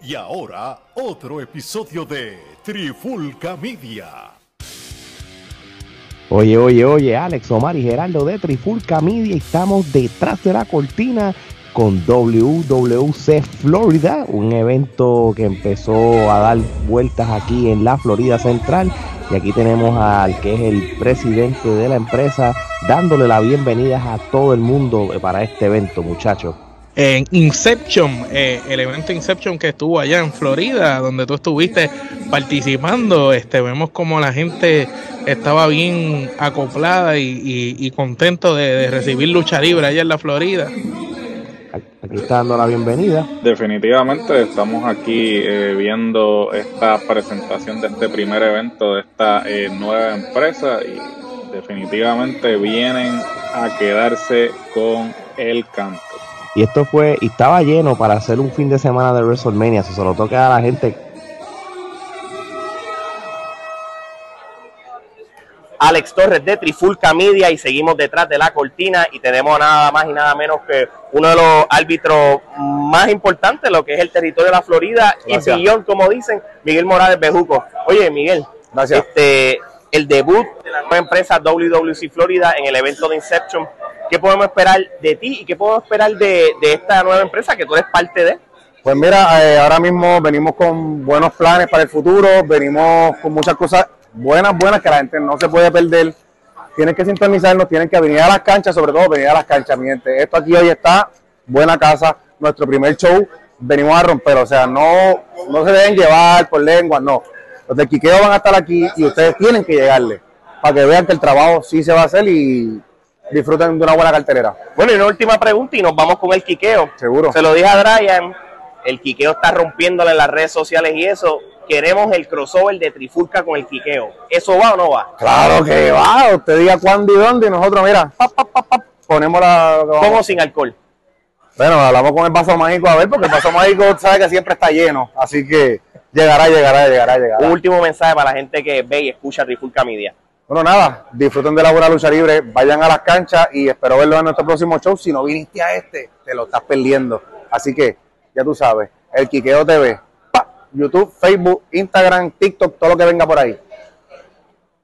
Y ahora, otro episodio de Trifulca Media. Oye, oye, oye, Alex, Omar y Gerardo de Trifulca Media. Estamos detrás de la cortina con WWC Florida, un evento que empezó a dar vueltas aquí en la Florida Central. Y aquí tenemos al que es el presidente de la empresa dándole la bienvenida a todo el mundo para este evento, muchachos en Inception, eh, el evento Inception que estuvo allá en Florida, donde tú estuviste participando, este, vemos como la gente estaba bien acoplada y, contento de, recibir lucha libre allá en la Florida. Aquí está dando la bienvenida. Definitivamente estamos aquí eh, viendo esta presentación de este primer evento de esta eh, nueva empresa y definitivamente vienen a quedarse con el canto. Y esto fue, y estaba lleno para hacer un fin de semana de WrestleMania. Se lo toca a la gente. Alex Torres de Trifulca Media y seguimos detrás de la cortina y tenemos nada más y nada menos que uno de los árbitros más importantes, lo que es el territorio de la Florida y sillón, como dicen, Miguel Morales Bejuco. Oye, Miguel, Gracias. Este, el debut de la nueva empresa WWC Florida en el evento de Inception ¿Qué podemos esperar de ti y qué podemos esperar de, esta nueva empresa que tú eres parte de? Pues mira, eh, ahora mismo venimos con buenos planes para el futuro, venimos con muchas cosas buenas, buenas que la gente no se puede perder. Tienen que sintonizarnos, tienen que venir a las canchas, sobre todo venir a las canchas, mi. Esto aquí hoy está, buena casa, nuestro primer show, venimos a romper, o sea, no, no se deben llevar por lengua, no. Los de Quiqueo van a estar aquí y ustedes tienen que llegarle para que vean que el trabajo sí se va a hacer y disfruten de una buena cartelera. Bueno, y una última pregunta y nos vamos con el quiqueo. Seguro. Se lo dije a Brian, el quiqueo está rompiéndole en las redes sociales y eso. Queremos el crossover de Trifulca con el quiqueo. ¿Eso va o no va? Claro que va. Usted diga cuándo y dónde y nosotros, mira, ponemos la... ¿Cómo sin alcohol? Bueno, hablamos con el vaso mágico a ver, porque el vaso mágico sabe que siempre está lleno. Así que llegará, llegará, llegará, llegará. Un último mensaje para la gente que ve y escucha Trifulca Media. Bueno, nada, disfruten de la buena lucha libre, vayan a las canchas y espero verlo en nuestro próximo show. Si no viniste a este, te lo estás perdiendo. Así que, ya tú sabes, el Quiqueo TV, YouTube, Facebook, Instagram, TikTok, todo lo que venga por ahí.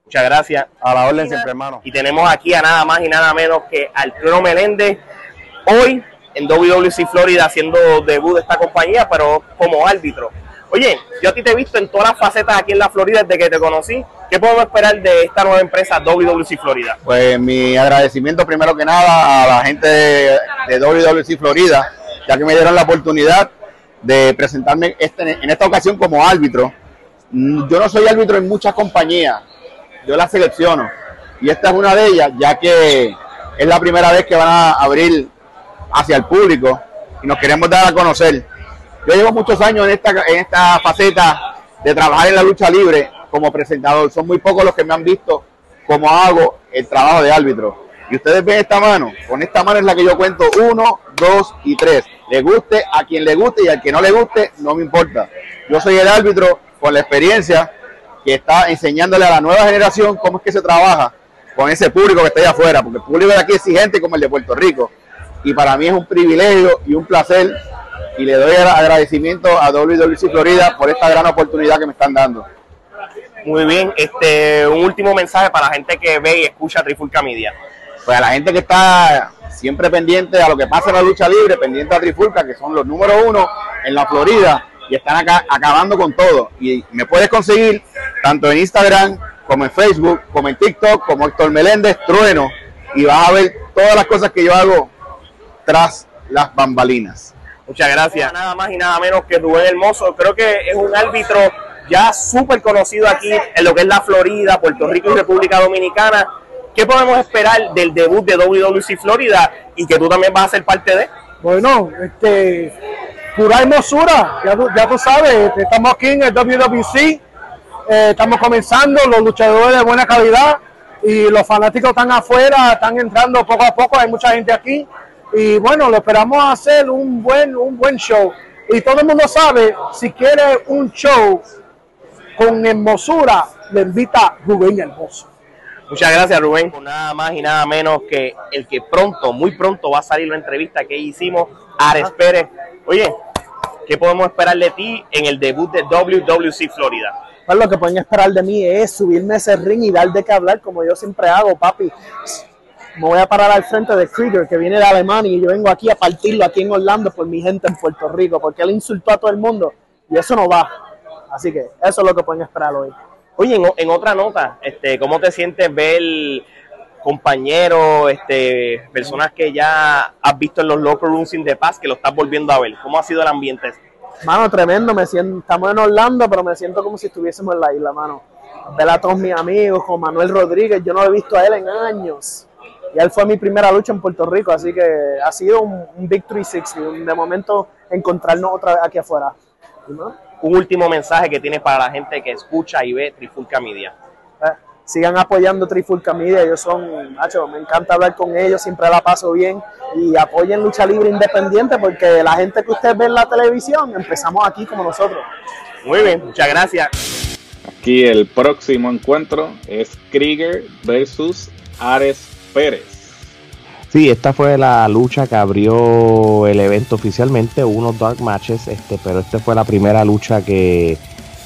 Muchas gracias. A la orden siempre, hermano. Y tenemos aquí a nada más y nada menos que Alfredo Meléndez, hoy en WWC Florida haciendo debut de esta compañía, pero como árbitro. Oye, yo a ti te he visto en todas las facetas aquí en la Florida desde que te conocí. ¿Qué podemos esperar de esta nueva empresa WWC Florida? Pues mi agradecimiento primero que nada a la gente de, WWC Florida, ya que me dieron la oportunidad de presentarme este, en esta ocasión como árbitro. Mm, yo no soy árbitro en muchas compañías, yo las selecciono. Y esta es una de ellas, ya que es la primera vez que van a abrir hacia el público y nos queremos dar a conocer. Yo llevo muchos años en esta, en esta faceta de trabajar en la lucha libre como presentador. Son muy pocos los que me han visto cómo hago el trabajo de árbitro. Y ustedes ven esta mano. Con esta mano es la que yo cuento uno, dos y tres. Le guste a quien le guste y al que no le guste, no me importa. Yo soy el árbitro con la experiencia que está enseñándole a la nueva generación cómo es que se trabaja con ese público que está allá afuera, porque el público de aquí es exigente como el de Puerto Rico. Y para mí es un privilegio y un placer y le doy agradecimiento a WWC Florida por esta gran oportunidad que me están dando. Muy bien, este, un último mensaje para la gente que ve y escucha Trifulca Media. Pues a la gente que está siempre pendiente a lo que pasa en la lucha libre, pendiente a Trifulca, que son los número uno en la Florida y están acá acabando con todo. Y me puedes conseguir tanto en Instagram como en Facebook, como en TikTok, como Héctor Meléndez, Trueno, y vas a ver todas las cosas que yo hago tras las bambalinas. Muchas gracias. Nada más y nada menos que Rubén Hermoso. Creo que es un árbitro ya súper conocido aquí en lo que es la Florida, Puerto Rico y República Dominicana. ¿Qué podemos esperar del debut de WWC Florida y que tú también vas a ser parte de? Bueno, este, pura hermosura, ya, ya tú sabes, estamos aquí en el WWC, eh, estamos comenzando, los luchadores de buena calidad y los fanáticos están afuera, están entrando poco a poco, hay mucha gente aquí y bueno, lo esperamos hacer un buen, un buen show. Y todo el mundo sabe, si quiere un show con hermosura, le invita Rubén Hermoso. Muchas gracias Rubén. Nada más y nada menos que el que pronto, muy pronto va a salir la entrevista que hicimos, Ares Pérez. Oye, ¿qué podemos esperar de ti en el debut de WWC Florida? Pues lo que pueden esperar de mí es subirme ese ring y dar de qué hablar, como yo siempre hago, papi. Me voy a parar al frente de Krieger, que viene de Alemania, y yo vengo aquí a partirlo aquí en Orlando por mi gente en Puerto Rico, porque él insultó a todo el mundo y eso no va. Así que eso es lo que pueden esperar hoy. Oye, en, en otra nota, este, ¿cómo te sientes ver compañeros, este, personas que ya has visto en los locker rooms in the past, que lo estás volviendo a ver? ¿Cómo ha sido el ambiente? Mano, tremendo, me siento, estamos en Orlando, pero me siento como si estuviésemos en la isla, mano. Ver a todos mis amigos, con Manuel Rodríguez, yo no he visto a él en años. Y él fue mi primera lucha en Puerto Rico, así que ha sido un, un Big 360, de momento encontrarnos otra vez aquí afuera. Un último mensaje que tienes para la gente que escucha y ve Trifulca Media. Eh, sigan apoyando Trifulca Media, ellos son, macho, me encanta hablar con ellos, siempre la paso bien y apoyen Lucha Libre Independiente porque la gente que ustedes ven en la televisión, empezamos aquí como nosotros. Muy bien, muchas gracias. Aquí el próximo encuentro es Krieger versus Ares Pérez. Sí, esta fue la lucha que abrió el evento oficialmente, unos dark matches, este, pero esta fue la primera lucha que,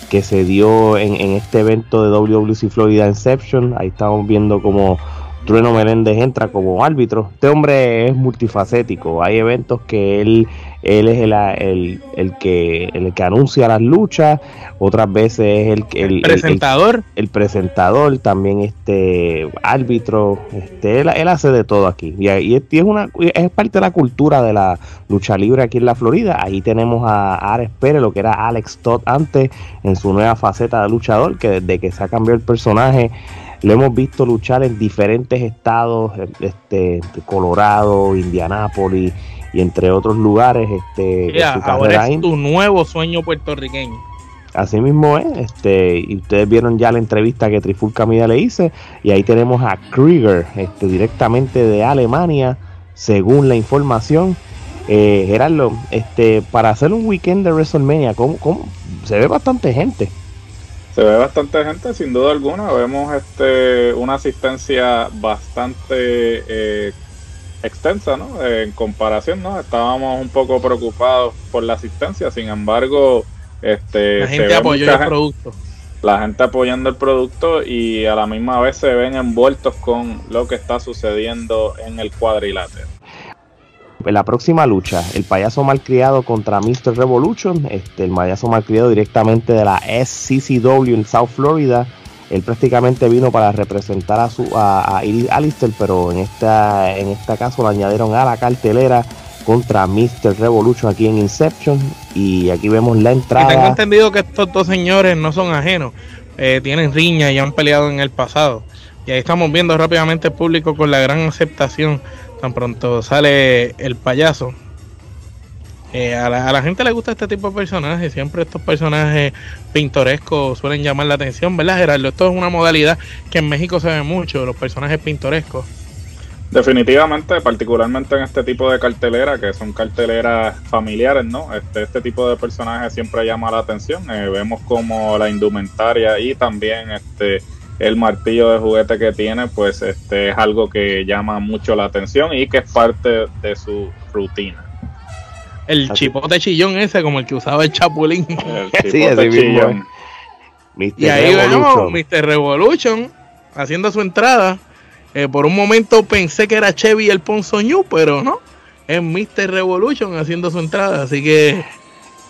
que se dio en, en este evento de WWC Florida Inception. Ahí estamos viendo como Trueno Meléndez entra como árbitro. Este hombre es multifacético. Hay eventos que él, él es el, el, el que, el que anuncia las luchas, otras veces es el, el, El presentador. el presentador, también este árbitro, este, él, él hace de todo aquí. Y, y es, y es una, es parte de la cultura de la lucha libre aquí en la Florida. Ahí tenemos a Ares Pérez, lo que era Alex Todd antes, en su nueva faceta de luchador, que desde que se ha cambiado el personaje, lo hemos visto luchar en diferentes estados, este, Colorado, Indianápolis y entre otros lugares. Este, su ahora es tu nuevo sueño puertorriqueño. Así mismo es, este, y ustedes vieron ya la entrevista que Trifulca Media le hice, y ahí tenemos a Krieger, este, directamente de Alemania, según la información. Eh, Gerardo, este, para hacer un weekend de WrestleMania, ¿cómo, cómo? se ve bastante gente. Se ve bastante gente, sin duda alguna. Vemos este una asistencia bastante eh, extensa, ¿no? En comparación, ¿no? Estábamos un poco preocupados por la asistencia, sin embargo, este La gente apoyó el producto. la gente apoyando el producto y a la misma vez se ven envueltos con lo que está sucediendo en el cuadrilátero. En la próxima lucha, el payaso malcriado contra Mr. Revolution, este, el payaso malcriado directamente de la SCCW en South Florida. Él prácticamente vino para representar a su a, a Iris Alistair, pero en esta en este caso lo añadieron a la cartelera contra Mr. Revolution aquí en Inception. Y aquí vemos la Y tengo entrada. entendido que estos dos señores no son ajenos, eh, tienen riña y han peleado en el pasado. Y ahí estamos viendo rápidamente el público con la gran aceptación. Tan pronto sale el payaso. Eh, a, la, a la gente le gusta este tipo de personajes. Siempre estos personajes pintorescos suelen llamar la atención, ¿verdad, Gerardo? Esto es una modalidad que en México se ve mucho, los personajes pintorescos. Definitivamente, particularmente en este tipo de cartelera, que son carteleras familiares, ¿no? Este, este tipo de personajes siempre llama la atención. Eh, vemos como la indumentaria y también este el martillo de juguete que tiene, pues este es algo que llama mucho la atención y que es parte de su rutina. El Así. chipote chillón ese, como el que usaba el chapulín. El Sí, así chillón. Mr. Y ahí Revolution. vemos Mr. Revolution haciendo su entrada. Eh, por un momento pensé que era Chevy el Ponzoñú, pero no. Es Mr. Revolution haciendo su entrada. Así que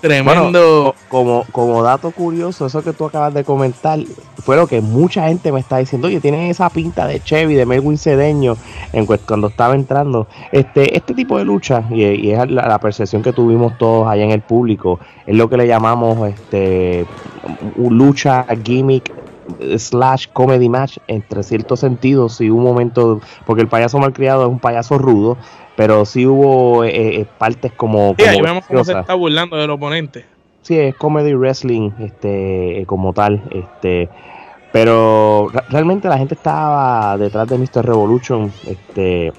tremendo. como, como dato curioso, eso que tú acabas de comentar, fue lo que mucha gente me está diciendo, oye, tienen esa pinta de Chevy, de Melwin Cedeño, en cu- cuando estaba entrando. Este, este tipo de lucha, y, y es la, la percepción que tuvimos todos allá en el público, es lo que le llamamos este lucha gimmick slash comedy match entre ciertos sentidos hubo un momento porque el payaso malcriado es un payaso rudo pero sí hubo eh, eh, partes como, Sí, ahí como vemos cómo se está burlando del oponente. Sí, es comedy wrestling, este, como tal, este, pero re- realmente la gente estaba detrás de Mr. Revolution, este,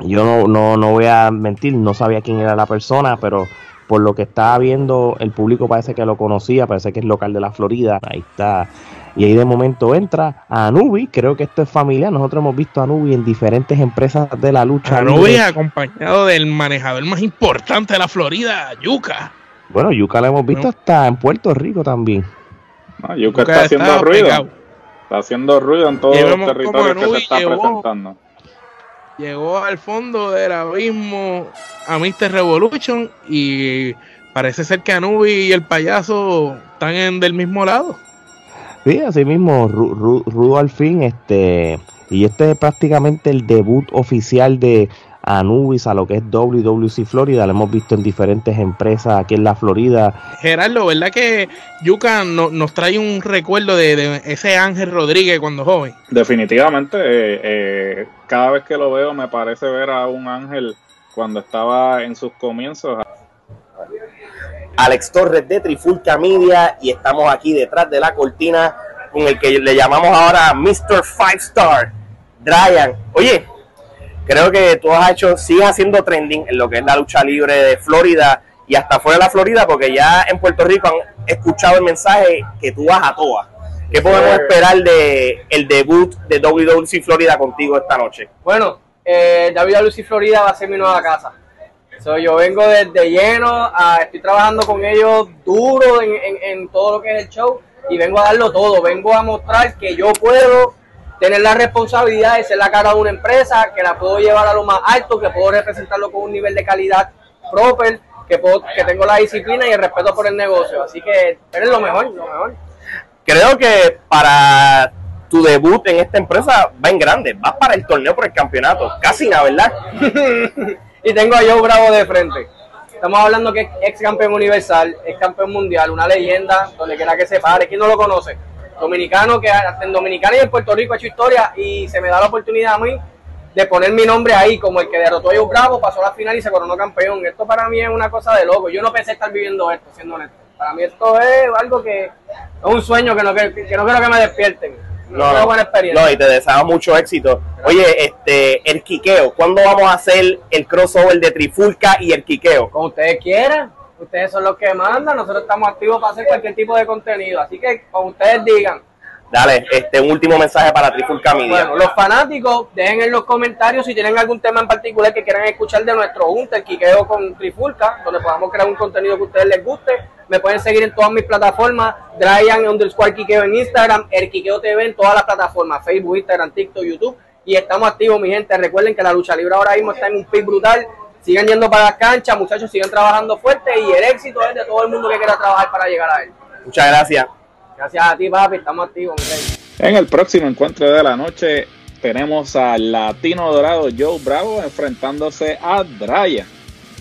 yo no, no, no voy a mentir, no sabía quién era la persona, pero por lo que estaba viendo, el público parece que lo conocía, parece que es local de la Florida, ahí está, y ahí de momento entra a Anubi, creo que esto es familiar, nosotros hemos visto a Anubi en diferentes empresas de la lucha. Libre. acompañado del manejador más importante de la Florida, Yuka. Bueno, Yuka lo hemos visto hasta en Puerto Rico también. No, Yuka, está haciendo ruido. Está haciendo ruido en todos los territorios que se está presentando. Llegó al fondo del abismo a Mr. Revolution y parece ser que Anubi y el payaso están en del mismo lado. Sí, así mismo, Rudo al fin, este, y este es prácticamente el debut oficial de Anubis a lo que es WWC Florida, lo hemos visto en diferentes empresas aquí en la Florida. Gerardo, ¿verdad que Yuka nos trae un recuerdo de, ese Ángel Rodríguez cuando joven? Definitivamente, eh, eh, cada vez que lo veo me parece ver a un Ángel cuando estaba en sus comienzos. Alex Torres de Trifulca Media y estamos aquí detrás de la cortina con el que le llamamos ahora Mr. Five Star, Dryan. Oye, creo que tú has hecho, sigues haciendo trending en lo que es la lucha libre de Florida y hasta fuera de la Florida, porque ya en Puerto Rico han escuchado el mensaje que tú vas a toa. ¿Qué podemos esperar de el debut de WWC Florida contigo esta noche? Bueno, eh, WWC Florida va a ser mi nueva casa yo vengo desde lleno, estoy trabajando con ellos duro en, todo lo que es el show y vengo a darlo todo. Vengo a mostrar que yo puedo tener la responsabilidad de ser la cara de una empresa, que la puedo llevar a lo más alto, que puedo representarlo con un nivel de calidad proper, que, puedo, que tengo la disciplina y el respeto por el negocio. Así que eres lo mejor, lo mejor. Creo que para tu debut en esta empresa va en grande, vas para el torneo por el campeonato, casi nada, ¿verdad? y tengo a Joe Bravo de frente. Estamos hablando que es ex campeón universal, ex campeón mundial, una leyenda, donde quiera que se pare. ¿Quién no lo conoce? Dominicano, que en Dominicana y en Puerto Rico ha hecho historia y se me da la oportunidad a mí de poner mi nombre ahí como el que derrotó a Joe Bravo, pasó a la final y se coronó campeón. Esto para mí es una cosa de loco. Yo no pensé estar viviendo esto, siendo honesto. Para mí esto es algo que es un sueño que no, que, que no quiero que me despierten. No, no, buena experiencia. No, y te deseo mucho éxito. Oye, este, el quiqueo, ¿cuándo vamos a hacer el crossover de Trifulca y el quiqueo? Como ustedes quieran. Ustedes son los que mandan, nosotros estamos activos para hacer cualquier tipo de contenido. Así que, como ustedes digan, Dale, este, un último mensaje para Trifulca Media. Bueno, los fanáticos, dejen en los comentarios si tienen algún tema en particular que quieran escuchar de nuestro Junta, el Quiqueo con Trifulca, donde podamos crear un contenido que a ustedes les guste. Me pueden seguir en todas mis plataformas, Dryan underscore Quiqueo en Instagram, el Quiqueo TV en todas las plataformas, Facebook, Instagram, TikTok, YouTube. Y estamos activos, mi gente. Recuerden que la lucha libre ahora mismo está en un pic brutal. Sigan yendo para las canchas, muchachos, sigan trabajando fuerte y el éxito es de todo el mundo que quiera trabajar para llegar a él. Muchas gracias. Gracias a ti, papi, estamos activos, En el próximo encuentro de la noche tenemos al Latino Dorado Joe Bravo enfrentándose a Draya.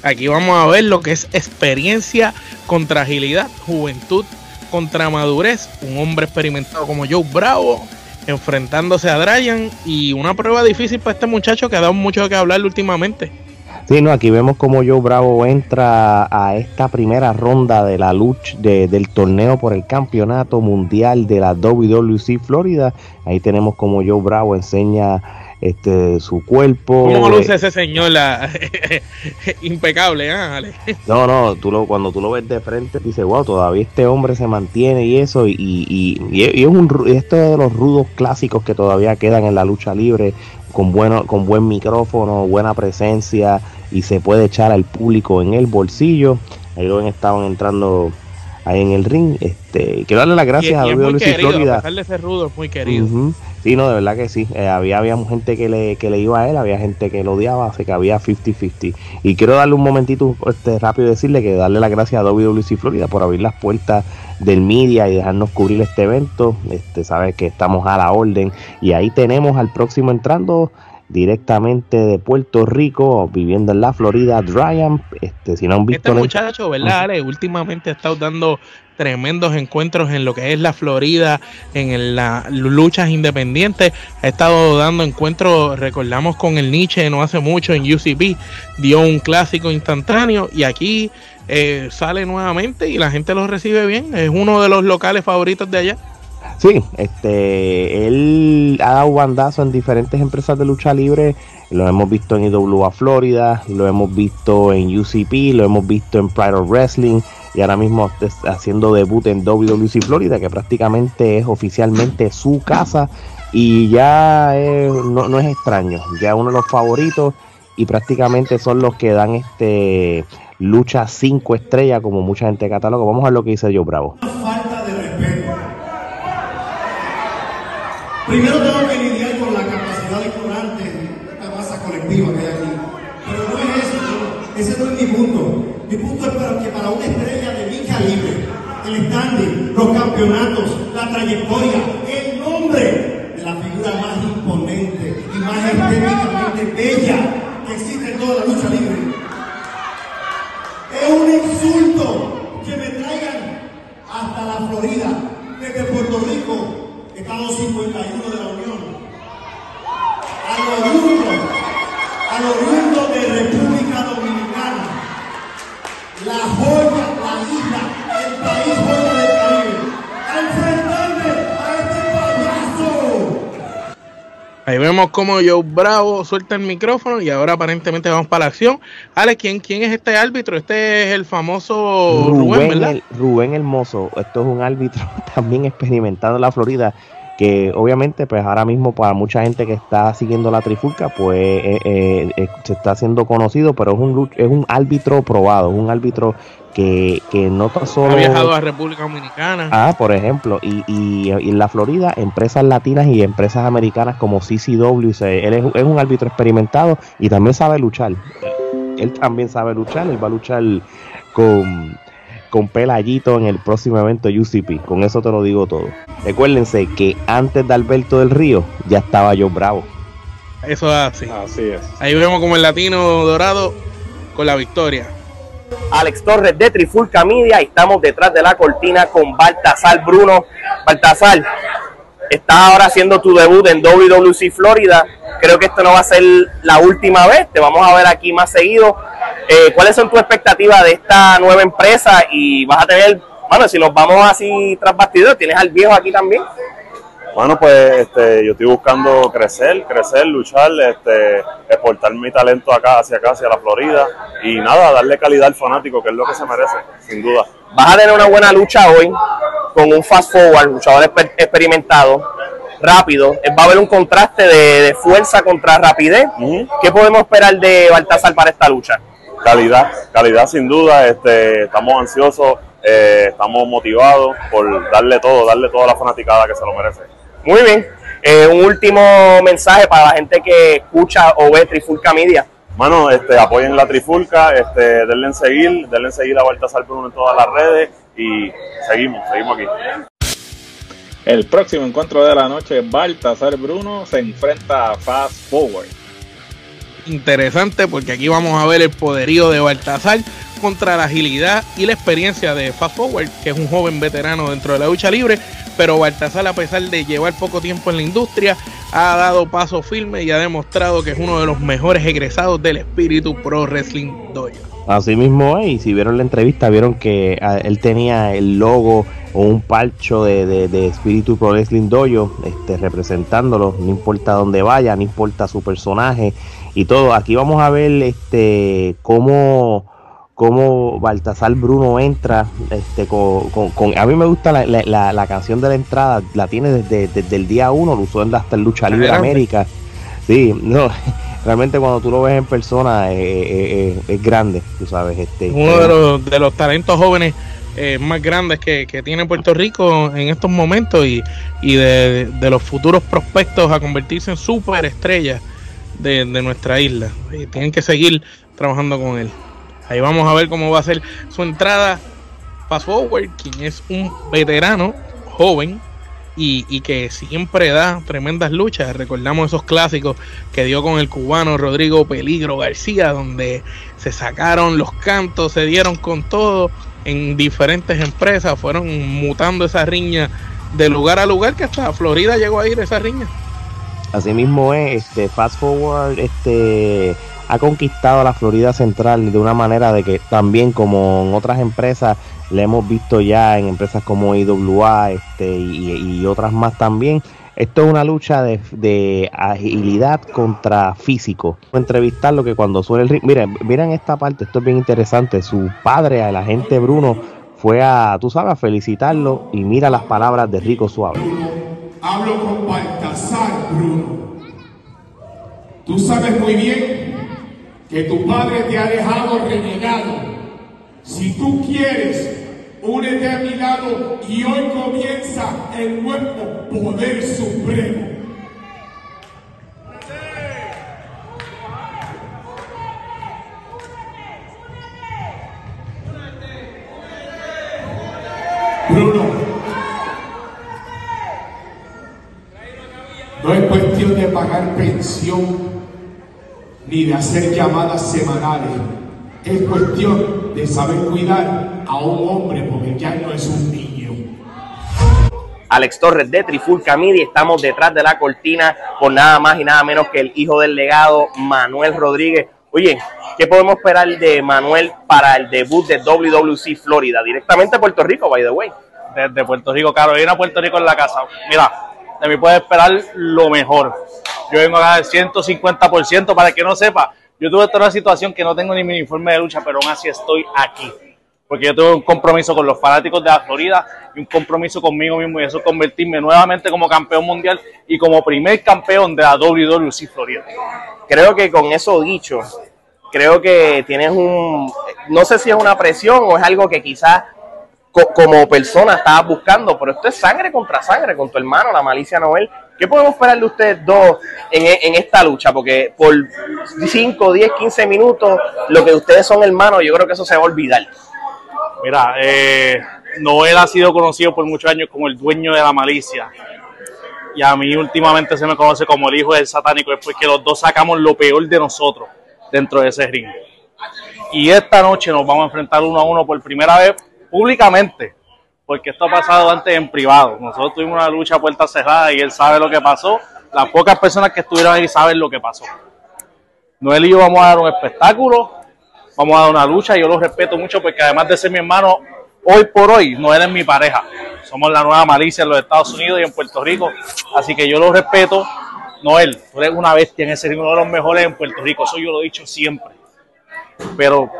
Aquí vamos a ver lo que es experiencia contra agilidad, juventud contra madurez. Un hombre experimentado como Joe Bravo enfrentándose a Dryan y una prueba difícil para este muchacho que ha dado mucho que hablar últimamente. Sí, no, aquí vemos como Joe Bravo entra a esta primera ronda de la lucha del torneo por el campeonato mundial de la WWC Florida. Ahí tenemos como Joe Bravo enseña este su cuerpo. ¿Cómo luce ese señor? impecable, ¿eh, No, no, tú lo, cuando tú lo ves de frente, dices, wow, todavía este hombre se mantiene y eso. Y, y, y, es un, esto de los rudos clásicos que todavía quedan en la lucha libre con, bueno, con buen micrófono, buena presencia y se puede echar al público en el bolsillo. Ahí lo han estado entrando ahí en el ring. Este, quiero darle las gracias a WWC Florida. A de rudo, muy querido. Sí, no, de verdad que sí. Eh, había, había gente que le, que le iba a él, había gente que lo odiaba, así que había 50-50. Y quiero darle un momentito este, rápido decirle que darle las gracias a WWC Florida por abrir las puertas del media y dejarnos cubrir este evento. Este, sabes que estamos a la orden. Y ahí tenemos al próximo entrando directamente de Puerto Rico, viviendo en la Florida, Dryan. Este, si no han visto. Este muchacho, ¿verdad, Últimamente ha estado dando tremendos encuentros en lo que es la Florida, en las luchas independientes. Ha estado dando encuentros, recordamos con el Nietzsche no hace mucho en UCP, dio un clásico instantáneo y aquí eh, sale nuevamente y la gente lo recibe bien. Es uno de los locales favoritos de allá. Sí, este, él ha dado bandazo en diferentes empresas de lucha libre. Lo hemos visto en IWA Florida, lo hemos visto en UCP, lo hemos visto en Pride of Wrestling y ahora mismo haciendo debut en WWC Florida, que prácticamente es oficialmente su casa y ya no, no, es extraño, ya uno de los favoritos y prácticamente son los que dan este lucha 5 estrellas, como mucha gente cataloga. Vamos a ver lo que dice Joe Bravo. Falta de respeto. Primero tengo que lidiar con la capacidad de curante de esta masa colectiva que hay aquí. Pero no es eso, ese no es mi punto. Mi punto es para que para una estrella de mi calibre, el standing, los campeonatos, la trayectoria, el nombre de la figura más imponente y más estéticamente bella que existe en toda la lucha libre. Ahí vemos como Joe Bravo suelta el micrófono y ahora aparentemente vamos para la acción. Alex, ¿quién, quién es este árbitro? Este es el famoso Rubén, Rubén, ¿verdad? el- Rubén Hermoso, esto es un árbitro también experimentado en la Florida, que obviamente pues ahora mismo para mucha gente que está siguiendo la trifulca pues eh, eh, eh, se está haciendo conocido, pero es un, es un árbitro probado, un árbitro que, que no tan solo... Ha viajado a República Dominicana. Ah, por ejemplo, y, y, y en la Florida, empresas latinas y empresas americanas como CCW, se- él es, es un árbitro experimentado y también sabe luchar. Él también sabe luchar, él va a luchar con, con Pelayito en el próximo evento UCP. Con eso te lo digo todo. Recuérdense que antes de Alberto del Río ya estaba yo bravo. Eso es así. Así es. Ahí vemos como el latino dorado con la victoria. Alex Torres de Trifulca Media y estamos detrás de la cortina con Baltasar Bruno. Baltasar, estás ahora haciendo tu debut en WWC Florida. Creo que esto no va a ser la última vez, te vamos a ver aquí más seguido. Eh, ¿Cuáles son tus expectativas de esta nueva empresa? Y vas a tener, bueno, si nos vamos así tras bastidores, tienes al viejo aquí también. Bueno, pues este, yo estoy buscando crecer, crecer, luchar, este, exportar mi talento acá, hacia acá, hacia la Florida y nada, darle calidad al fanático, que es lo que se merece, sin duda. Vas a tener una buena lucha hoy con un fast forward, luchador exper- experimentado, rápido. Eh, Va a haber un contraste de, de fuerza contra rapidez. ¿Qué podemos esperar de Baltasar para esta lucha? Calidad, calidad sin duda, este, estamos ansiosos, eh, estamos motivados por darle todo, darle toda la fanaticada que se lo merece. Muy bien. Eh, un último mensaje para la gente que escucha o ve Trifulca Media. Mano, este, apoyen la trifulca, este, denle en seguir, denle en seguir a Baltasar Bruno en todas las redes y seguimos, seguimos aquí. El próximo encuentro de la noche, Baltasar Bruno se enfrenta a Fast Forward. Interesante porque aquí vamos a ver el poderío de Baltasar contra la agilidad y la experiencia de Fast Forward, que es un joven veterano dentro de la lucha libre. Pero Baltasar, a pesar de llevar poco tiempo en la industria, ha dado paso firme y ha demostrado que es uno de los mejores egresados del espíritu Pro Wrestling Dojo. Así mismo es, y si vieron la entrevista, vieron que ah, él tenía el logo o un parcho de, de, de Espíritu Pro Wrestling Dojo, este, representándolo, no importa dónde vaya, no importa su personaje y todo. Aquí vamos a ver este cómo, cómo Baltasar Bruno entra este, con, con- con- A mí me gusta la, la- la- canción de la entrada, la tiene desde, desde el día uno, lo usó en hasta en Lucha Libre. América. Sí, no, realmente cuando tú lo ves en persona eh, eh, eh, es grande, tú sabes. Este, Uno de los, de los talentos jóvenes eh, más grandes que, que tiene Puerto Rico en estos momentos y, y de, de los futuros prospectos a convertirse en superestrellas de, de nuestra isla. Y tienen que seguir trabajando con él. Ahí vamos a ver cómo va a ser su entrada Fast Forward, quien es un veterano joven y, que siempre da tremendas luchas. Recordamos esos clásicos que dio con el cubano Rodrigo Peligro García, donde se sacaron los cantos, se dieron con todo en diferentes empresas, fueron mutando esa riña de lugar a lugar que hasta Florida llegó a ir esa riña. Así mismo es, este, Fast Forward este, ha conquistado la Florida Central de una manera de que también como en otras empresas, le hemos visto ya en empresas como IWA este, y, otras más también. Esto es una lucha de, de agilidad contra físico. Entrevistarlo que cuando suena el ring, miren, miren esta parte, esto es bien interesante. Su padre, el agente Bruno, fue a, tú sabes, a felicitarlo y mira las palabras de Rico Suave. Hablo con Baltasar Bruno. Tú sabes muy bien que tu padre te ha dejado renegado. Si tú quieres, únete a mi lado y hoy comienza el nuevo poder supremo. Bruno, no es cuestión de pagar pensión ni de hacer llamadas semanales. Es cuestión de saber cuidar a un hombre porque ya no es un niño. Alex Torres de Trifulca Media. Estamos detrás de la cortina con nada más y nada menos que el hijo del legado, Manuel Rodríguez. Oye, ¿qué podemos esperar de Manuel para el debut de WWC Florida? Directamente a Puerto Rico, by the way. Desde Puerto Rico, Carolina, Puerto Rico en la casa. Mira, de mí puedes esperar lo mejor. Yo vengo a ganar el 150%, para el que no sepa, yo tuve toda una situación que no tengo ni mi uniforme de lucha, pero aún así estoy aquí. Porque yo tuve un compromiso con los fanáticos de la Florida y un compromiso conmigo mismo y eso es convertirme nuevamente como campeón mundial y como primer campeón de la WWC Florida. Creo que con eso dicho, creo que tienes un, no sé si es una presión o es algo que quizás co- como persona estabas buscando, pero esto es sangre contra sangre con tu hermano, la malicia Noel. ¿Qué podemos esperar de ustedes dos en, e- esta lucha? Porque por 5, 10, 15 minutos, lo que ustedes son hermanos, yo creo que eso se va a olvidar. Mira, eh, Noel ha sido conocido por muchos años como el dueño de la malicia. Y a mí últimamente se me conoce como el hijo del satánico, es porque los dos sacamos lo peor de nosotros dentro de ese ring. Y esta noche nos vamos a enfrentar uno a uno por primera vez públicamente, porque esto ha pasado antes en privado. Nosotros tuvimos una lucha a puerta cerrada y él sabe lo que pasó. Las pocas personas que estuvieron ahí saben lo que pasó. Noel y yo vamos a dar un espectáculo, vamos a dar una lucha, yo lo respeto mucho porque además de ser mi hermano, hoy por hoy Noel es mi pareja. Somos la nueva malicia en los Estados Unidos y en Puerto Rico, así que yo lo respeto. Noel, tú eres una bestia en ese ring, uno de los mejores en Puerto Rico, eso yo lo he dicho siempre. Pero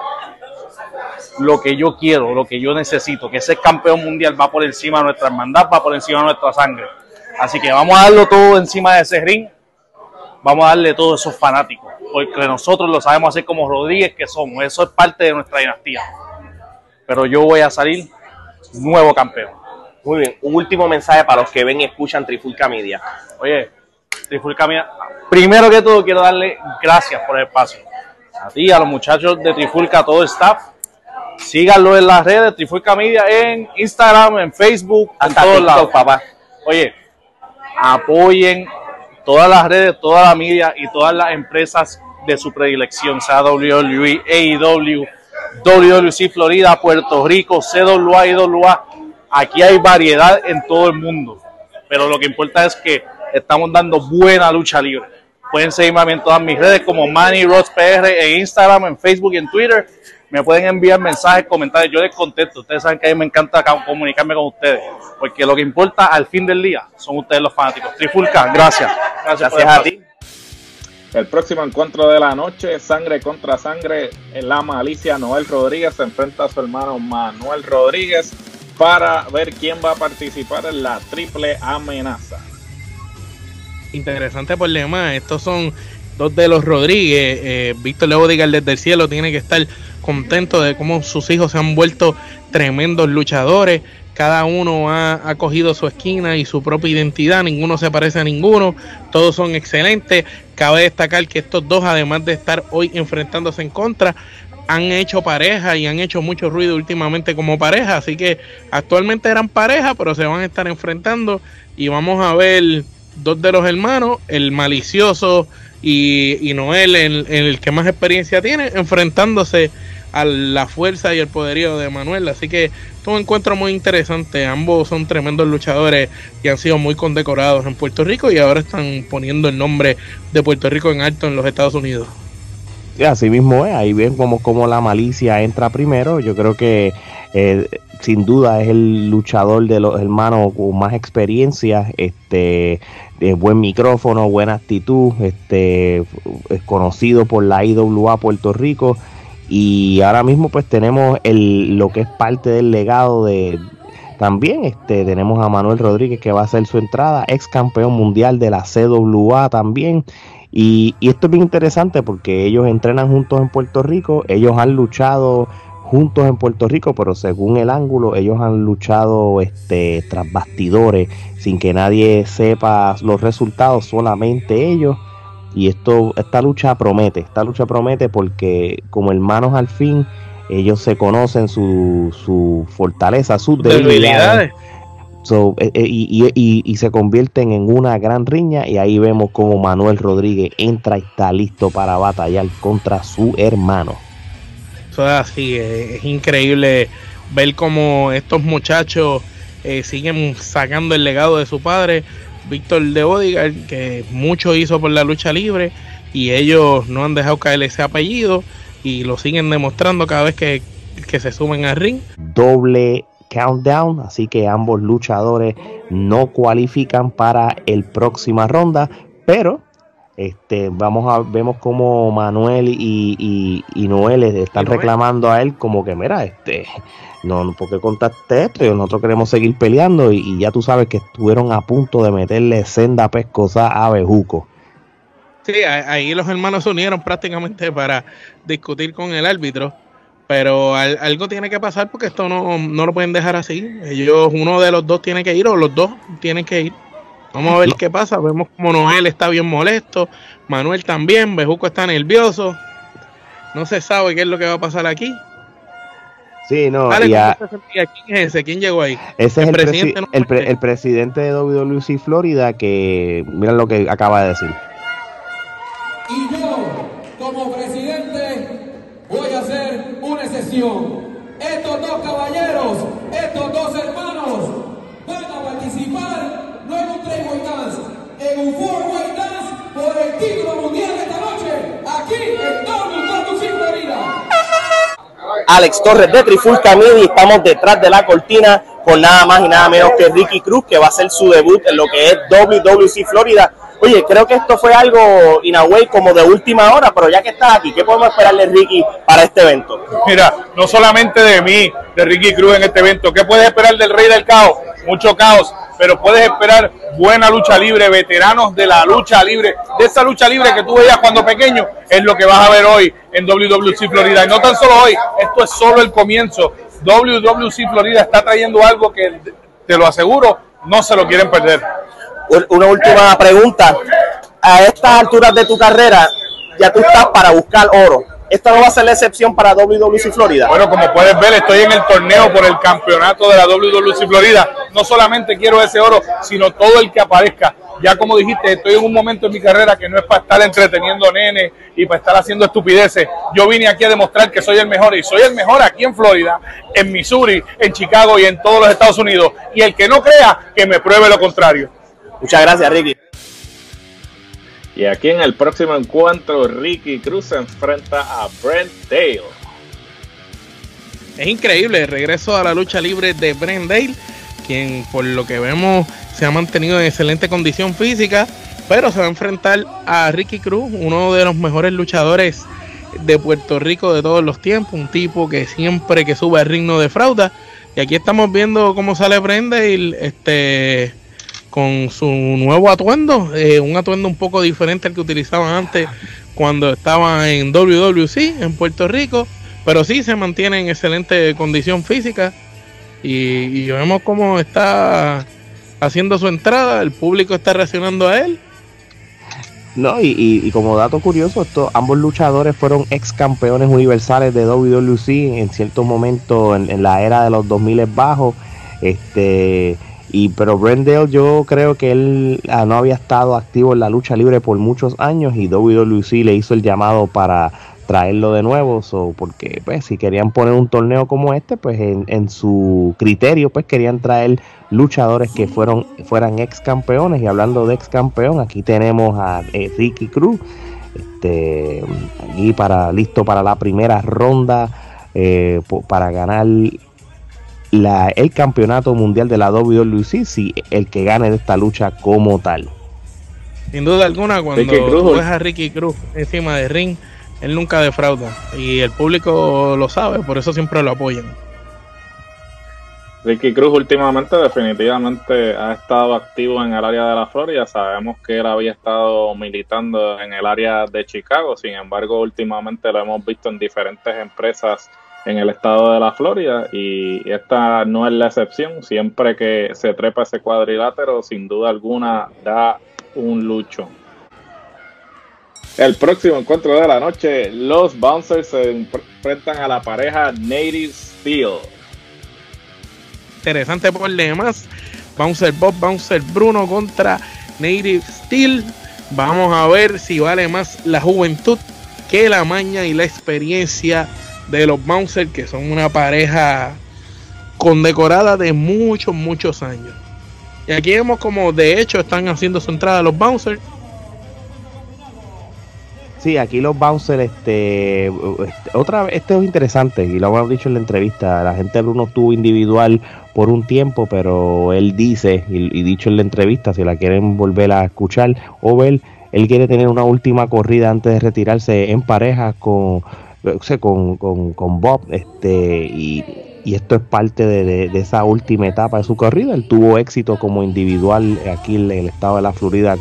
lo que yo quiero, lo que yo necesito, que ese campeón mundial va por encima de nuestra hermandad, va por encima de nuestra sangre. Así que vamos a darlo todo encima de ese ring, vamos a darle todos esos fanáticos, porque nosotros lo sabemos hacer como Rodríguez que somos, eso es parte de nuestra dinastía. Pero yo voy a salir nuevo campeón. Muy bien, un último mensaje para los que ven y escuchan Trifulca Media. Oye, Trifulca Media, primero que todo quiero darle gracias por el espacio. A ti, a los muchachos de Trifulca, a todo el staff. Síganlo en las redes, Trifulca Media, en Instagram, en Facebook, Hasta en todos TikTok, lados. papá. Oye, apoyen todas las redes, toda la media y todas las empresas de su predilección, sea WWE, AEW, WWC Florida, Puerto Rico, CWA, IWA. Aquí hay variedad en todo el mundo, pero lo que importa es que estamos dando buena lucha libre. Pueden seguirme a mí en todas mis redes como Manny Ross PR en Instagram, en Facebook y en Twitter. Me pueden enviar mensajes, comentarios, yo les contesto. Ustedes saben que a mí me encanta ca- comunicarme con ustedes, porque lo que importa al fin del día son ustedes los fanáticos. Trifulca, gracias. Gracias, a ti. El próximo encuentro de la noche, sangre contra sangre, en la malicia Noel Rodríguez se enfrenta a su hermano Manuel Rodríguez para ver quién va a participar en la triple amenaza. interesante por demás. Estos son dos de los Rodríguez. Eh, Víctor Leo Digar desde el cielo tiene que estar contento de cómo sus hijos se han vuelto tremendos luchadores. Cada uno ha, ha cogido su esquina y su propia identidad. Ninguno se parece a ninguno. Todos son excelentes. Cabe destacar que estos dos, además de estar hoy enfrentándose en contra, han hecho pareja y han hecho mucho ruido últimamente como pareja. Así que actualmente eran pareja, pero se van a estar enfrentando. Y vamos a ver dos de los hermanos, el malicioso y, Noel, el, el que más experiencia tiene, enfrentándose a la fuerza y el poderío de Manuel. Así que es un encuentro muy interesante. Ambos son tremendos luchadores y han sido muy condecorados en Puerto Rico y ahora están poniendo el nombre de Puerto Rico en alto en los Estados Unidos. Y así mismo es, ahí ven como, como la malicia entra primero. Yo creo que eh, sin duda es el luchador de los hermanos con más experiencia, este, de buen micrófono, buena actitud, este, es conocido por la IWA Puerto Rico. Y ahora mismo pues tenemos el, lo que es parte del legado de, también este, tenemos a Manuel Rodríguez que va a hacer su entrada, ex campeón mundial de la CWA también. Y, y esto es bien interesante porque ellos entrenan juntos en Puerto Rico, ellos han luchado juntos en Puerto Rico, pero según el ángulo, ellos han luchado este, tras bastidores sin que nadie sepa los resultados, solamente ellos. Y esto, esta lucha promete, esta lucha promete porque como hermanos al fin, ellos se conocen su, su fortaleza, sus debilidades. Eh, eh, y, se convierten en una gran riña y ahí vemos como Manuel Rodríguez entra y está listo para batallar contra su hermano. Eso es así, es, increíble ver cómo estos muchachos eh, siguen sacando el legado de su padre, Víctor de Odigar, que mucho hizo por la lucha libre y ellos no han dejado caer ese apellido y lo siguen demostrando cada vez que, que se suben al ring. Doble countdown, así que ambos luchadores no cualifican para el próxima ronda, pero este, vamos a vemos como Manuel y, y, Noel están reclamando a él como que mira este no porque contaste esto y nosotros queremos seguir peleando y, ya tú sabes que estuvieron a punto de meterle senda pescosa a Bejuco sí ahí los hermanos se unieron prácticamente para discutir con el árbitro pero algo tiene que pasar porque esto no, no lo pueden dejar así ellos uno de los dos tiene que ir o los dos tienen que ir Vamos a ver qué pasa. Vemos como Noel está bien molesto. Manuel también. Bejuco está nervioso. No se sabe qué es lo que va a pasar aquí. Sí, no. ¿quién es ese? ¿Quién llegó ahí? Ese el es el, presidente, el, presidente de WWC Florida que, mira lo que acaba de decir. Y yo, como presidente, voy a hacer una excepción. Alex Torres de Trifulca Media estamos detrás de la cortina con nada más y nada menos que Ricky Cruz, que va a hacer su debut en lo que es WWC Florida. Oye, creo que esto fue algo, in como de última hora, pero ya que estás aquí, ¿qué podemos esperarle, Ricky, para este evento? Mira, no solamente de mí, de Ricky Cruz en este evento, ¿qué puedes esperar del Rey del Caos? Mucho caos, pero puedes esperar buena lucha libre, veteranos de la lucha libre, de esa lucha libre que tú veías cuando pequeño, es lo que vas a ver hoy en WWC Florida. Y no tan solo hoy, esto es solo el comienzo. WWC Florida está trayendo algo que, te lo aseguro, no se lo quieren perder. Una última pregunta. A estas alturas de tu carrera, ya tú estás para buscar oro esta no va a ser la excepción para WWC Florida. Bueno, como puedes ver, estoy en el torneo por el campeonato de la WWC Florida. No solamente quiero ese oro, sino todo el que aparezca. Ya como dijiste, estoy en un momento en mi carrera que no es para estar entreteniendo nenes y para estar haciendo estupideces. Yo vine aquí a demostrar que soy el mejor y soy el mejor aquí en Florida, en Missouri, en Chicago y en todos los Estados Unidos. Y el que no crea, que me pruebe lo contrario. Muchas gracias, Ricky. Y aquí en el próximo encuentro, Ricky Cruz se enfrenta a Brent Dale. Es increíble el regreso a la lucha libre de Brent Dale, quien por lo que vemos se ha mantenido en excelente condición física, pero se va a enfrentar a Ricky Cruz, uno de los mejores luchadores de Puerto Rico de todos los tiempos, un tipo que siempre que sube al ring no defrauda. Y aquí estamos viendo cómo sale Brent Dale, este con su nuevo atuendo, eh, un atuendo un poco diferente al que utilizaban antes cuando estaba en WWC en Puerto Rico, pero sí se mantiene en excelente condición física y, vemos cómo está haciendo su entrada, el público está reaccionando a él. No, y, como dato curioso, esto, ambos luchadores fueron ex campeones universales de WWC en cierto momento en, en la era de los 2000 bajos. Este, y pero Brendale yo creo que él ah, no había estado activo en la lucha libre por muchos años y WWC le hizo el llamado para traerlo de nuevo, so, porque pues si querían poner un torneo como este, pues en, su criterio pues querían traer luchadores que fueron fueran ex campeones y hablando de ex campeón, aquí tenemos a eh, Ricky Cruz, este, aquí para listo para la primera ronda eh, para ganar la, el campeonato mundial de la WWC si el que gane de esta lucha como tal. Sin duda alguna, cuando tú ves a Ricky Cruz encima de ring, él nunca defrauda y el público lo sabe, por eso siempre lo apoyan. Ricky Cruz últimamente definitivamente ha estado activo en el área de la Florida. Sabemos que él había estado militando en el área de Chicago. Sin embargo, últimamente lo hemos visto en diferentes empresas en el estado de la Florida y esta no es la excepción. Siempre que se trepa ese cuadrilátero, sin duda alguna da un lucho. El próximo encuentro de la noche, los Bouncers se enfrentan a la pareja Native Steel. Interesante por demás. Bouncer Bob, Bouncer Bruno contra Native Steel. Vamos a ver si vale más la juventud que la maña y la experiencia de los Bouncers, que son una pareja condecorada de muchos, muchos años. Y aquí vemos como de hecho están haciendo su entrada los Bouncers. Sí, aquí los Bouncers, este, este, otra vez, este es interesante y lo hemos dicho en la entrevista. La gente de Bruno estuvo individual por un tiempo, pero él dice, y, dicho en la entrevista, si la quieren volver a escuchar o ver, él quiere tener una última corrida antes de retirarse en pareja con, con, con, con Bob, este, y, esto es parte de, esa última etapa de su corrida. Él tuvo éxito como individual aquí en el estado de la Florida,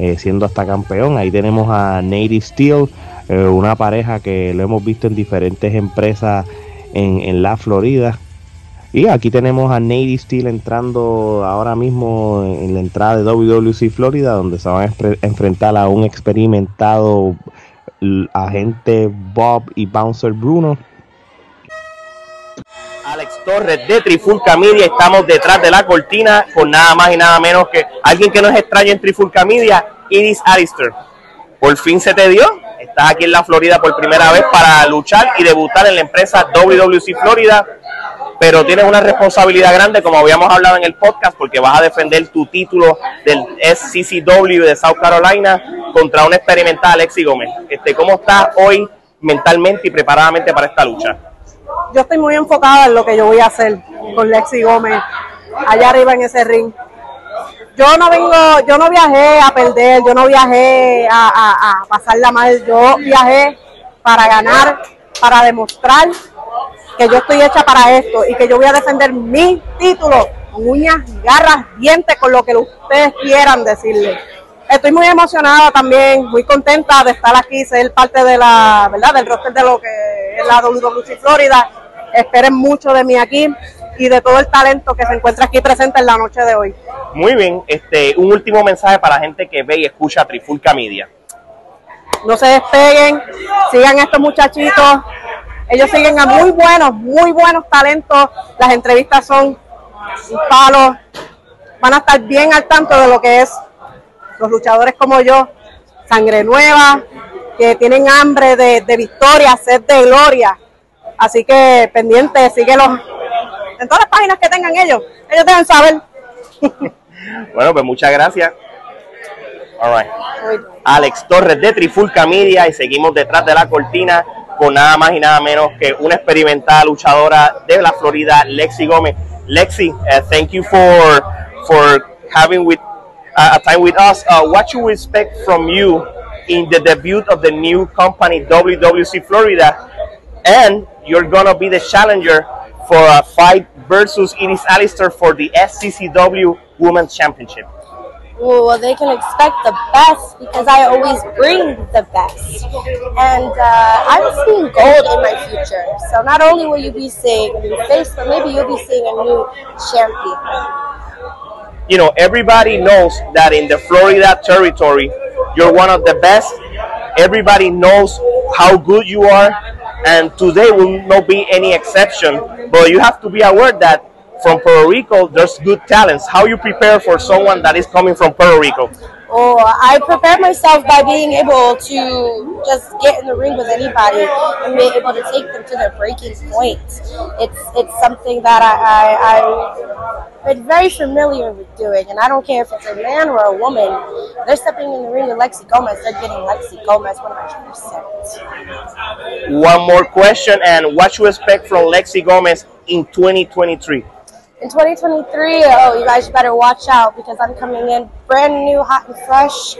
eh, siendo hasta campeón. Ahí tenemos a Native Steel, eh, una pareja que lo hemos visto en diferentes empresas en, en la Florida. Y aquí tenemos a Native Steel entrando ahora mismo en la entrada de WWC Florida, donde se van a enfrentar a un experimentado agente Bob y Bouncer Bruno. Alex Torres de Trifulca Media, estamos detrás de la cortina con nada más y nada menos que alguien que nos extraña en Trifulca Media, Iris Alistair. Por fin se te dio, estás aquí en la Florida por primera vez para luchar y debutar en la empresa WWC Florida pero tienes una responsabilidad grande, como habíamos hablado en el podcast, porque vas a defender tu título del SCCW de South Carolina contra un experimental Alexi Gómez. Este, ¿Cómo estás hoy mentalmente y preparadamente para esta lucha? Yo estoy muy enfocada en lo que yo voy a hacer con Lexi Gómez allá arriba en ese ring. Yo no vengo, yo no viajé a perder, yo no viajé a, a, a pasarla mal, yo viajé para ganar, para demostrar que yo estoy hecha para esto y que yo voy a defender mi título con uñas, garras, dientes, con lo que ustedes quieran decirle. Estoy muy emocionada también, muy contenta de estar aquí, ser parte de la, ¿verdad? Del roster de lo que es la WWC Florida. Esperen mucho de mí aquí y de todo el talento que se encuentra aquí presente en la noche de hoy. Muy bien, este, un último mensaje para la gente que ve y escucha Trifulca Media. No se despeguen, sigan estos muchachitos, ellos siguen a muy buenos, muy buenos talentos. Las entrevistas son un palo. Van a estar bien al tanto de lo que es los luchadores como yo, sangre nueva, que tienen hambre de, victoria, sed de gloria. Así que pendiente, síguelos en todas las páginas que tengan ellos. Ellos deben saber. bueno, pues muchas gracias. Alex Torres de Trifulca Media y seguimos detrás de la cortina con nada más y nada menos que una experimentada luchadora de la Florida, Lexi Gómez. Lexi, uh, thank you for for having with uh, a time with us. Uh, what you expect from you in the debut of the new company WWC Florida, and you're gonna be the challenger for a fight versus Iris Alistair for the SCCW Women's Championship well, they can expect the best because I always bring the best. And uh, I'm seeing gold in my future. So not only will you be seeing a new face, but maybe you'll be seeing a new champion. You know, everybody knows that in the Florida territory, you're one of the best. Everybody knows how good you are. And today will not be any exception. But you have to be aware that from Puerto Rico, there's good talents. How you prepare for someone that is coming from Puerto Rico? Oh, I prepare myself by being able to just get in the ring with anybody and be able to take them to their breaking point. It's it's something that I, I, I am very familiar with doing, and I don't care if it's a man or a woman. They're stepping in the ring with Lexi Gomez. They're getting Lexi Gomez 100%. One more question, and what you expect from Lexi Gomez in 2023? In 2023, oh, you guys better watch out because I'm coming in brand new, hot and fresh,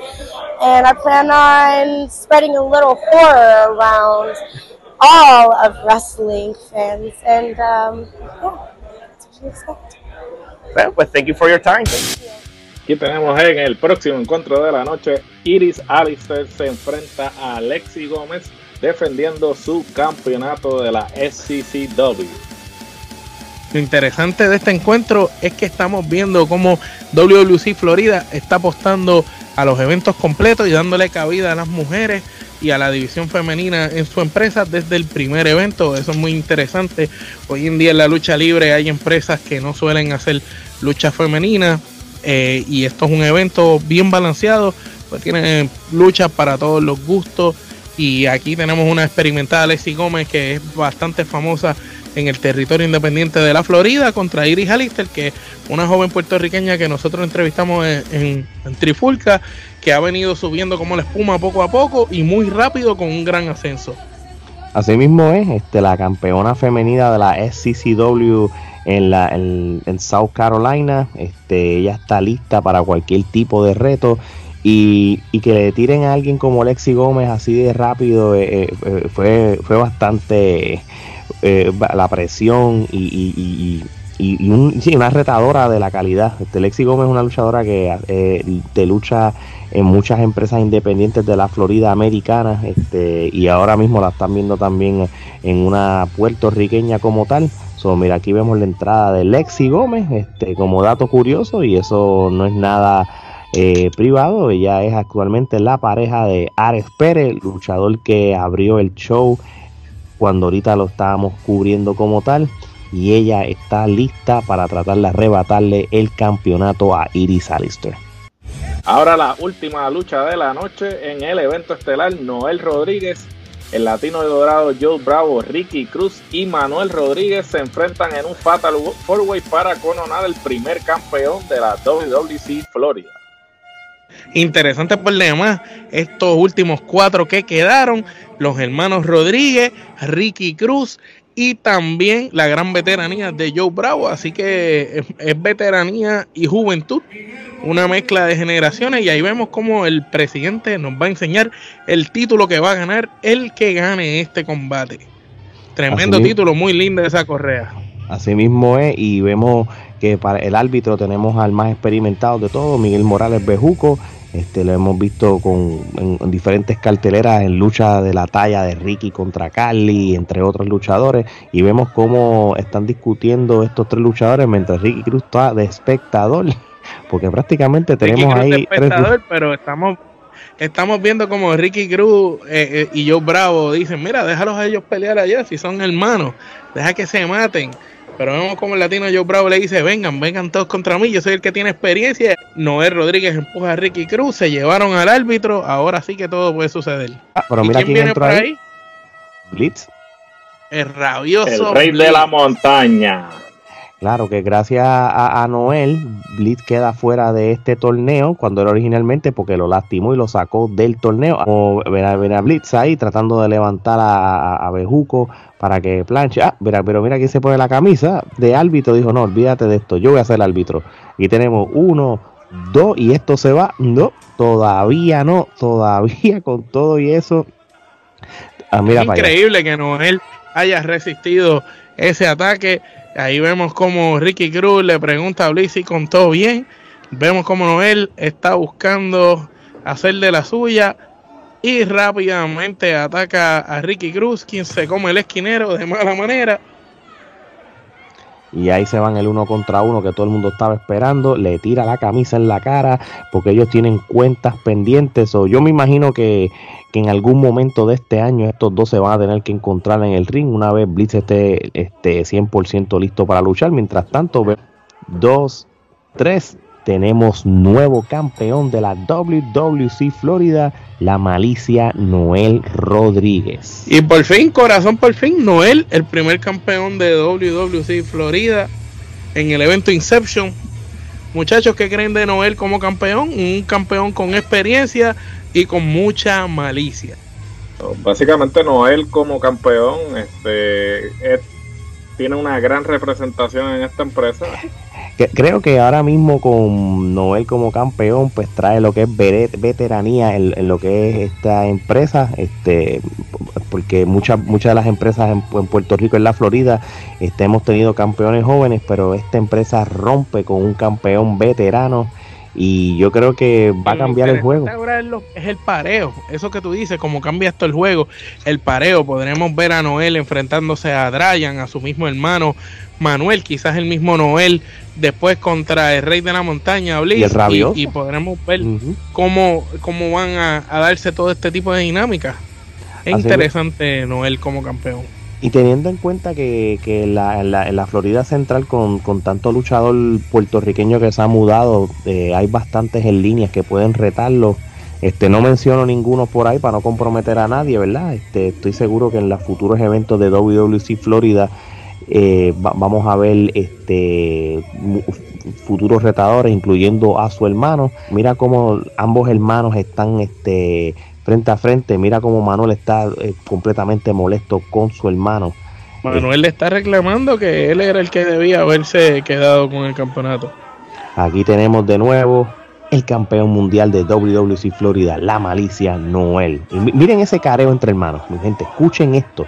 and I plan on spreading a little horror around all of wrestling fans, and um, yeah, that's what you expect. Well, pues thank you for your time. Aquí tenemos en el próximo encuentro de la noche, Iris Alistair se enfrenta a Alexi Gómez defendiendo su campeonato de la SCCW. Lo interesante de este encuentro es que estamos viendo cómo WWC Florida está apostando a los eventos completos y dándole cabida a las mujeres y a la división femenina en su empresa desde el primer evento. Eso es muy interesante. Hoy en día en la lucha libre hay empresas que no suelen hacer lucha femenina eh, y esto es un evento bien balanceado. Pues tiene luchas para todos los gustos y aquí tenemos una experimentada Alexi Gómez que es bastante famosa en el territorio independiente de la Florida contra Iris Alister, que es una joven puertorriqueña que nosotros entrevistamos en, Trifulca, que ha venido subiendo como la espuma poco a poco y muy rápido con un gran ascenso. Asimismo es este, la campeona femenina de la SCCW en, la, en, South Carolina. Este, ella está lista para cualquier tipo de reto. Y, que le tiren a alguien como Lexi Gómez así de rápido eh, eh, fue, fue bastante eh, la presión y, una retadora de la calidad. Este, Lexi Gómez es una luchadora que eh, te lucha en muchas empresas independientes de la Florida americana este, y ahora mismo la están viendo también en una puertorriqueña como tal. So, mira, aquí vemos la entrada de Lexi Gómez este, como dato curioso y eso no es nada eh, privado. Ella es actualmente la pareja de Ares Pérez, luchador que abrió el show cuando ahorita lo estábamos cubriendo como tal y ella está lista para tratar de arrebatarle el campeonato a Iris Alistair. Ahora la última lucha de la noche en el evento estelar, Noel Rodríguez, el latino de dorado Joe Bravo, Ricky Cruz y Manuel Rodríguez se enfrentan en un Fatal 4-Way para coronar el primer campeón de la WWC Florida. Interesante por demás, estos últimos cuatro que quedaron, los hermanos Rodríguez, Ricky Cruz y también la gran veteranía de Joe Bravo. Así que es, veteranía y juventud, una mezcla de generaciones. Y ahí vemos como el presidente nos va a enseñar el título que va a ganar el que gane este combate. Tremendo título, muy lindo esa correa. Así mismo es, y vemos que para el árbitro tenemos al más experimentado de todos, Miguel Morales Bejuco, este, lo hemos visto con, en, diferentes carteleras en lucha de la talla de Ricky contra Carly, entre otros luchadores, y vemos cómo están discutiendo estos tres luchadores mientras Ricky Cruz está de espectador, porque prácticamente tenemos ahí... De espectador, pero estamos estamos viendo como Ricky Cruz eh, eh, y Joe Bravo dicen, mira, déjalos a ellos pelear allá, si son hermanos, deja que se maten. Pero vemos como el latino Joe Bravo le dice, vengan, vengan todos contra mí, yo soy el que tiene experiencia. Noé Rodríguez empuja a Ricky Cruz, se llevaron al árbitro, ahora sí que todo puede suceder. Ah, pero mira quién, viene por ahí? Blitz. El rabioso. El rey de la montaña. Claro que gracias a, Noel, Blitz queda fuera de este torneo cuando era originalmente porque lo lastimó y lo sacó del torneo. Como ver a, Blitz ahí tratando de levantar a, Bejuco para que planche. Ah, mira, pero mira quién se pone la camisa de árbitro. Dijo, no, olvídate de esto, yo voy a ser el árbitro. Y tenemos uno, dos, y esto se va. No, todavía no, todavía con todo y eso. Ah, increíble que Noel haya resistido ese ataque Ahí vemos como Ricky Cruz le pregunta a Bliss si contó bien. Vemos como Noel está buscando hacer de la suya y rápidamente ataca a Ricky Cruz, quien se come el esquinero de mala manera. Y ahí se van el uno contra uno que todo el mundo estaba esperando. Le tira la camisa en la cara porque ellos tienen cuentas pendientes. O yo me imagino que, que en algún momento de este año estos dos se van a tener que encontrar en el ring una vez Blitz esté, esté 100% listo para luchar. Mientras tanto, dos, tres, tenemos nuevo campeón de la WWC Florida, la malicia Noel Rodríguez. Y por fin, corazón, por fin, Noel, el primer campeón de WWC Florida en el evento Inception. Muchachos, ¿qué creen de Noel como campeón? Un campeón con experiencia, y con mucha malicia. Básicamente Noel como campeón este, tiene una gran representación en esta empresa. Creo que ahora mismo con Noel como campeón, pues trae lo que es veteranía en, lo que es esta empresa, este, porque muchas muchas de las empresas en, Puerto Rico, en la Florida, este, hemos tenido campeones jóvenes, pero esta empresa rompe con un campeón veterano y yo creo que va a cambiar el juego. Ahora es, lo- es el pareo, eso que tú dices, como cambia esto el juego, el pareo, podremos ver a Noel enfrentándose a Dryan, a su mismo hermano Manuel, quizás el mismo Noel, después contra el Rey de la Montaña, Bliss, Y el Rabioso. y podremos ver cómo, cómo van a, a darse todo este tipo de dinámicas. Es Así es. interesante Noel como campeón. Y teniendo en cuenta que, que la, en, la, Florida Central, con, con tanto luchador puertorriqueño que se ha mudado, eh, hay bastantes en líneas que pueden retarlo. Este, no menciono ninguno por ahí para no comprometer a nadie, ¿verdad? Este, estoy seguro que en los futuros eventos de WWC Florida eh, va- vamos a ver este futuros retadores, incluyendo a su hermano. Mira cómo ambos hermanos están este, frente a frente. Mira cómo Manuel está eh, completamente molesto con su hermano. Manuel le está reclamando que él era el que debía haberse quedado con el campeonato. Aquí tenemos de nuevo el campeón mundial de WWC Florida, la malicia Noel. Y miren ese careo entre hermanos, mi gente, escuchen esto.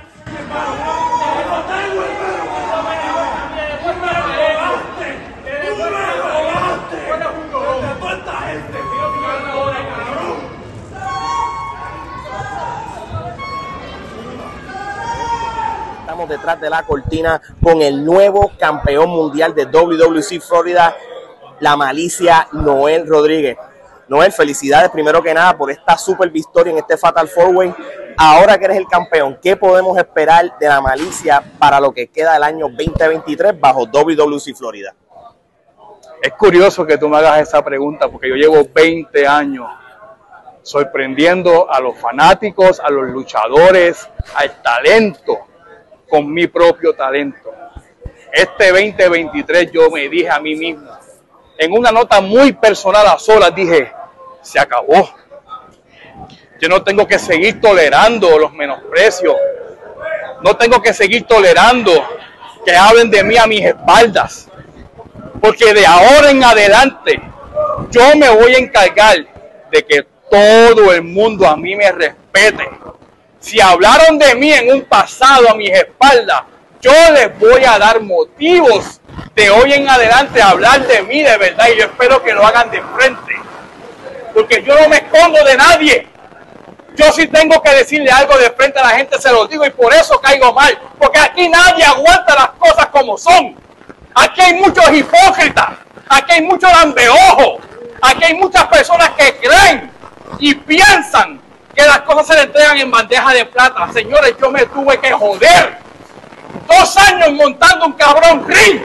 De la cortina con el nuevo campeón mundial de WWC Florida, la malicia Noel Rodríguez. Noel, felicidades primero que nada por esta super victoria en este Fatal Four Way. Ahora que eres el campeón, ¿qué podemos esperar de la malicia para lo que queda del año 2023 bajo WWC Florida? Es curioso que tú me hagas esa pregunta porque yo llevo 20 años sorprendiendo a los fanáticos, a los luchadores, al talento, con mi propio talento. Este 2023 yo me dije a mí mismo, en una nota muy personal a solas, dije, se acabó. Yo no tengo que seguir tolerando los menosprecios. No tengo que seguir tolerando que hablen de mí a mis espaldas porque de ahora en adelante yo me voy a encargar de que todo el mundo a mí me respete. Si hablaron de mí en un pasado a mis espaldas, yo les voy a dar motivos de hoy en adelante a hablar de mí de verdad y yo espero que lo hagan de frente. Porque yo no me escondo de nadie. Yo sí tengo que decirle algo de frente a la gente, se lo digo y por eso caigo mal. Porque aquí nadie aguanta las cosas como son. Aquí hay muchos hipócritas, aquí hay muchos lambeojos, aquí hay muchas personas que creen y piensan que las cosas se le entregan en bandeja de plata. Señores, yo me tuve que joder dos años montando un cabrón ring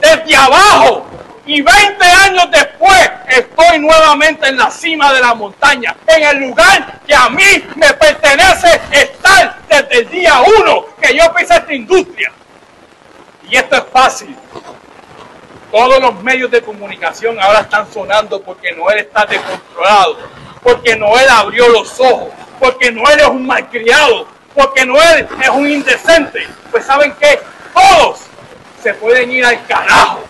desde abajo y 20 años después estoy nuevamente en la cima de la montaña, en el lugar que a mí me pertenece estar desde el día uno que yo pisé esta industria. Y esto es fácil. Todos los medios de comunicación ahora están sonando porque Noel está descontrolado, porque Noel abrió los ojos, porque Noel es un malcriado, porque Noel es un indecente. Pues saben qué, todos se pueden ir al carajo,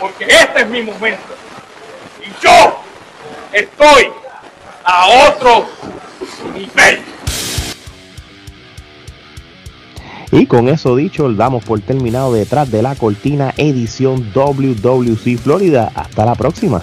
porque este es mi momento. Y yo estoy a otro nivel. Y con eso dicho, damos por terminado detrás de la cortina edición WWC Florida. Hasta la próxima.